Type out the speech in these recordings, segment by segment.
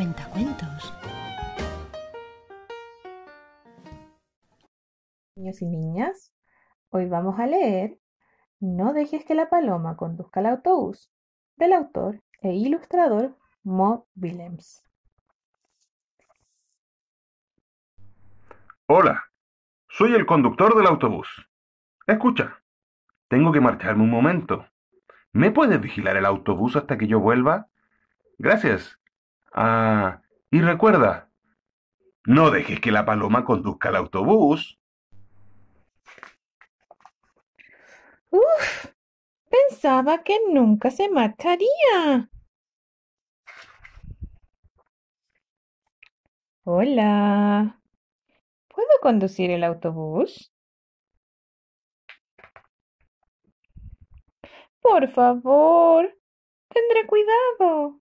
Cuentacuentos. Niños y niñas, hoy vamos a leer No dejes que la paloma conduzca el autobús del autor e ilustrador Mo Willems. Hola, soy el conductor del autobús. Escucha, tengo que marcharme un momento. ¿Me puedes vigilar el autobús hasta que yo vuelva? Gracias. Ah, y recuerda, no dejes que la paloma conduzca el autobús. Uf, pensaba que nunca se marcharía. Hola, ¿puedo conducir el autobús? Por favor, tendré cuidado.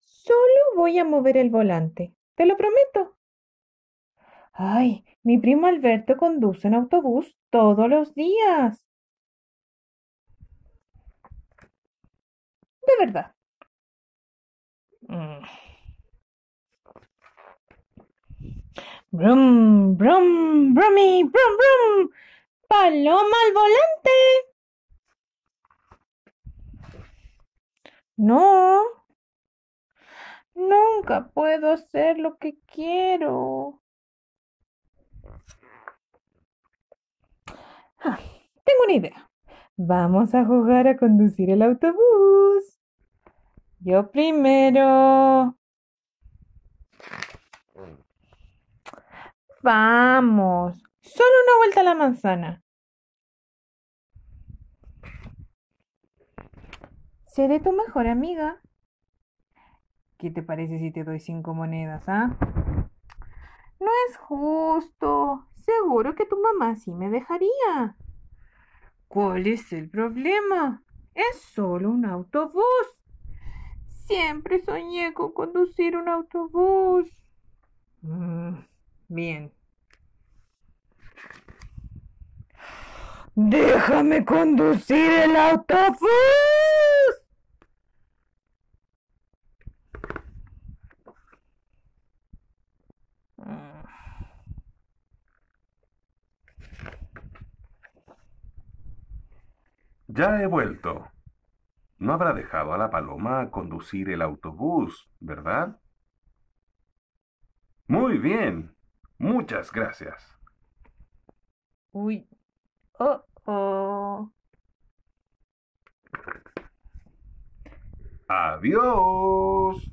Solo voy a mover el volante, te lo prometo. Ay, mi primo Alberto conduce un autobús todos los días. De verdad. Mm. Brum, brum, brummy, brum, brum. Paloma al volante. No. Puedo hacer lo que quiero. Ah, tengo una idea. Vamos a jugar a conducir el autobús. Yo primero. Vamos. Solo una vuelta a la manzana. Seré tu mejor amiga. ¿Qué te parece si te doy cinco monedas, ah? No es justo. Seguro que tu mamá sí me dejaría. ¿Cuál es el problema? Es solo un autobús. Siempre soñé con conducir un autobús. Mm, bien. Déjame conducir el autobús. Ya he vuelto. No habrá dejado a la paloma conducir el autobús, ¿verdad? Muy bien. Muchas gracias. Uy. Oh, oh. Adiós.